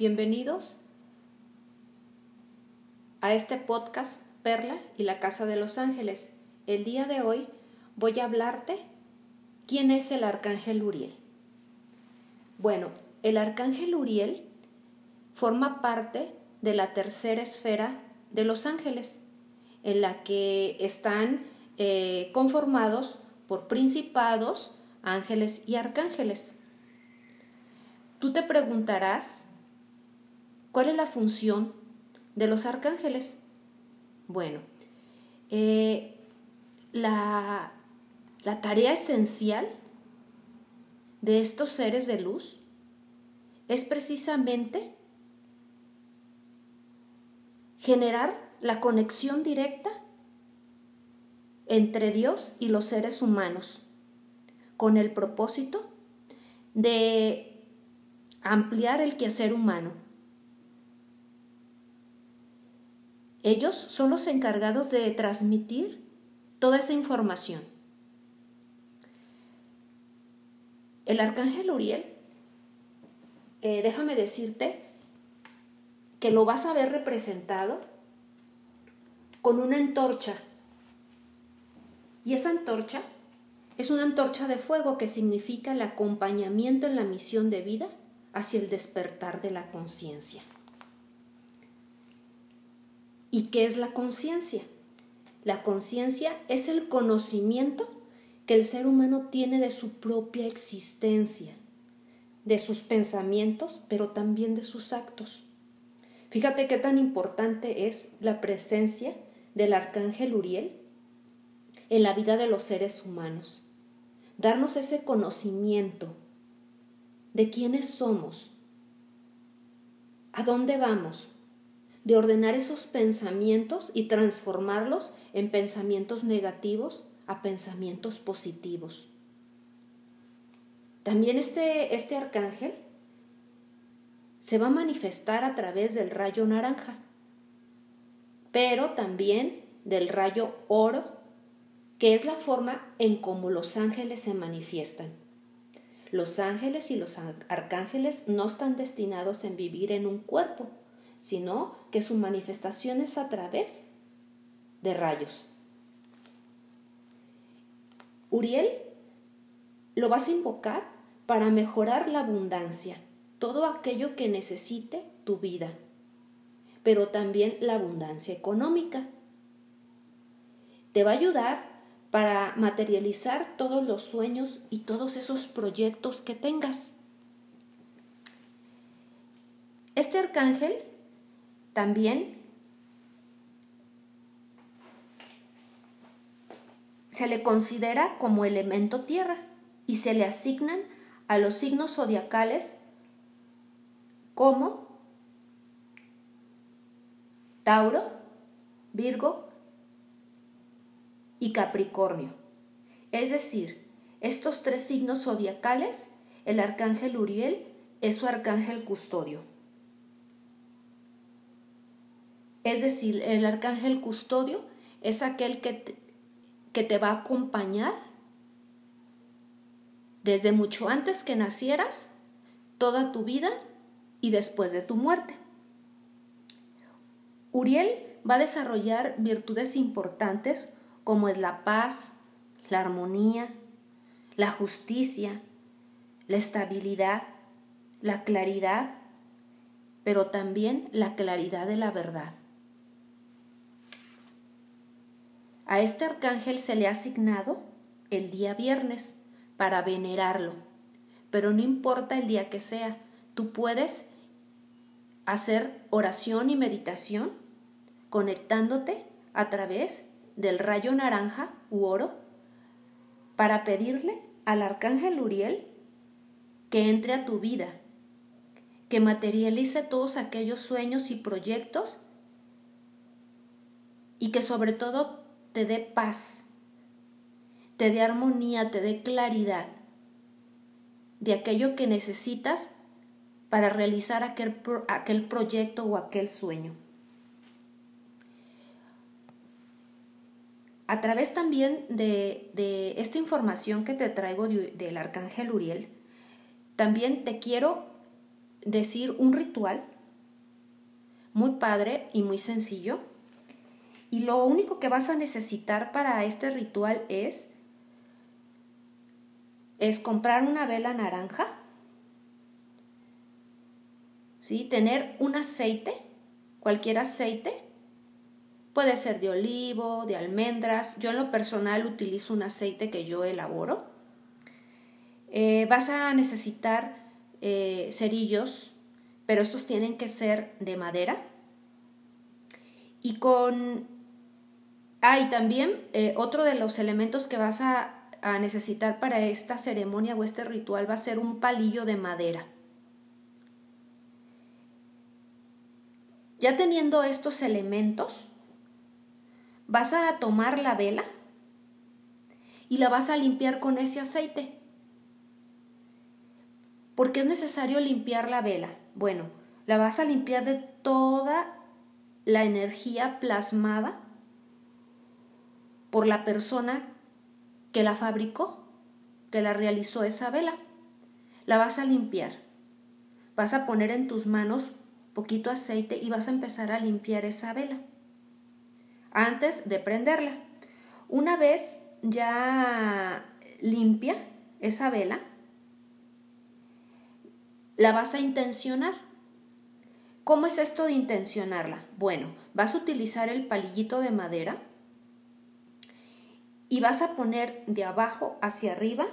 Bienvenidos a este podcast Perla y la Casa de los Ángeles. El día de hoy voy a hablarte quién es el Arcángel Uriel. Bueno, el Arcángel Uriel forma parte de la tercera esfera de los ángeles, en la que están eh, conformados por principados, ángeles y arcángeles. Tú te preguntarás, ¿cuál es la función de los arcángeles? Bueno, eh, la, la tarea esencial de estos seres de luz es precisamente generar la conexión directa entre Dios y los seres humanos, con el propósito de ampliar el quehacer humano. Ellos son los encargados de transmitir toda esa información. El arcángel Uriel, eh, déjame decirte que lo vas a ver representado con una antorcha. Y esa antorcha es una antorcha de fuego que significa el acompañamiento en la misión de vida hacia el despertar de la conciencia. ¿Y qué es la conciencia? La conciencia es el conocimiento que el ser humano tiene de su propia existencia, de sus pensamientos, pero también de sus actos. Fíjate qué tan importante es la presencia del arcángel Uriel en la vida de los seres humanos. Darnos ese conocimiento, de quiénes somos, a dónde vamos, de ordenar esos pensamientos y transformarlos en pensamientos negativos a pensamientos positivos. También este, este arcángel se va a manifestar a través del rayo naranja, pero también del rayo oro, que es la forma en cómo los ángeles se manifiestan. Los ángeles y los arcángeles no están destinados en vivir en un cuerpo, sino que su manifestación es a través de rayos. Uriel lo vas a invocar para mejorar la abundancia, todo aquello que necesite tu vida, pero también la abundancia económica. Te va a ayudar para materializar todos los sueños y todos esos proyectos que tengas. Este arcángel también se le considera como elemento tierra y se le asignan a los signos zodiacales como Tauro, Virgo, y Capricornio. Es decir, estos tres signos zodiacales, el arcángel Uriel es su arcángel custodio. Es decir, el arcángel custodio es aquel que te, que te va a acompañar desde mucho antes que nacieras, toda tu vida y después de tu muerte. Uriel va a desarrollar virtudes importantes como es la paz, la armonía, la justicia, la estabilidad, la claridad, pero también la claridad de la verdad. A este arcángel se le ha asignado el día viernes para venerarlo, pero no importa el día que sea, tú puedes hacer oración y meditación conectándote a través del rayo naranja u oro para pedirle al arcángel Uriel que entre a tu vida, que materialice todos aquellos sueños y proyectos y que sobre todo te dé paz, te dé armonía, te dé claridad de aquello que necesitas para realizar aquel, aquel proyecto o aquel sueño. A través también de, esta información que te traigo del arcángel Uriel, también te quiero decir un ritual muy padre y muy sencillo. Y lo único que vas a necesitar para este ritual es, es comprar una vela naranja, ¿sí? tener un aceite, cualquier aceite, puede ser de olivo, de almendras. Yo en lo personal utilizo un aceite que yo elaboro. Eh, vas a necesitar eh, cerillos, pero estos tienen que ser de madera. Y con... Ah, y también eh, otro de los elementos que vas a, a necesitar para esta ceremonia o este ritual va a ser un palillo de madera. Ya teniendo estos elementos, vas a tomar la vela y la vas a limpiar con ese aceite. ¿Por qué es necesario limpiar la vela? Bueno, la vas a limpiar de toda la energía plasmada por la persona que la fabricó, que la realizó esa vela. La vas a limpiar. Vas a poner en tus manos poquito aceite y vas a empezar a limpiar esa vela antes de prenderla. Una vez ya limpia esa vela, la vas a intencionar. ¿Cómo es esto de intencionarla? Bueno, vas a utilizar el palillito de madera y vas a poner de abajo hacia arriba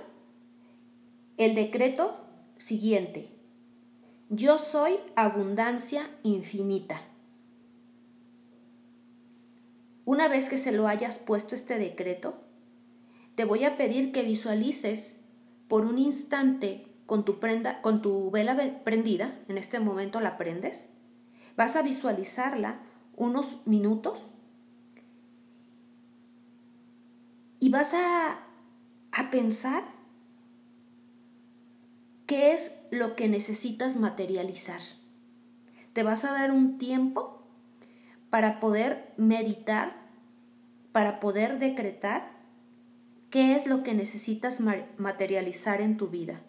el decreto siguiente. Yo soy abundancia infinita. Una vez que se lo hayas puesto este decreto, te voy a pedir que visualices por un instante con tu, prenda, con tu vela prendida, en este momento la prendes, vas a visualizarla unos minutos y vas a, a pensar qué es lo que necesitas materializar. Te vas a dar un tiempo para poder meditar, para poder decretar qué es lo que necesitas materializar en tu vida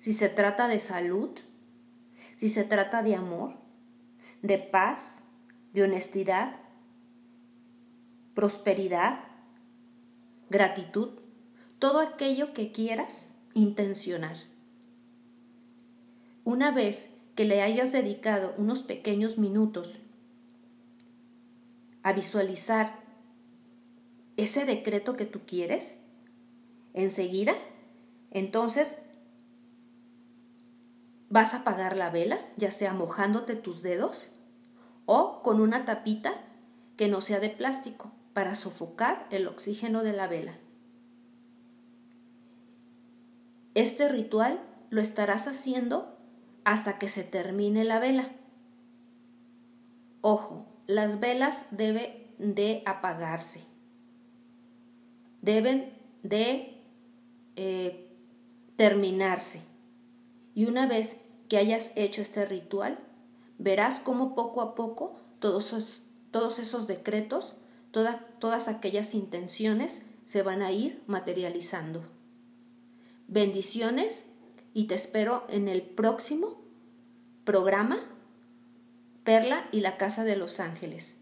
si se trata de salud, si se trata de amor, de paz, de honestidad, prosperidad, gratitud, todo aquello que quieras intencionar. Una vez que le hayas dedicado unos pequeños minutos a visualizar ese decreto que tú quieres, enseguida, entonces Vas a apagar la vela, ya sea mojándote tus dedos o con una tapita que no sea de plástico para sofocar el oxígeno de la vela. Este ritual lo estarás haciendo hasta que se termine la vela. Ojo, las velas deben de apagarse. Deben de eh, terminarse. Y una vez que hayas hecho este ritual, verás cómo poco a poco todos esos, todos esos decretos, todas aquellas intenciones se van a ir materializando. Bendiciones y te espero en el próximo programa Perla y la Casa de los Ángeles.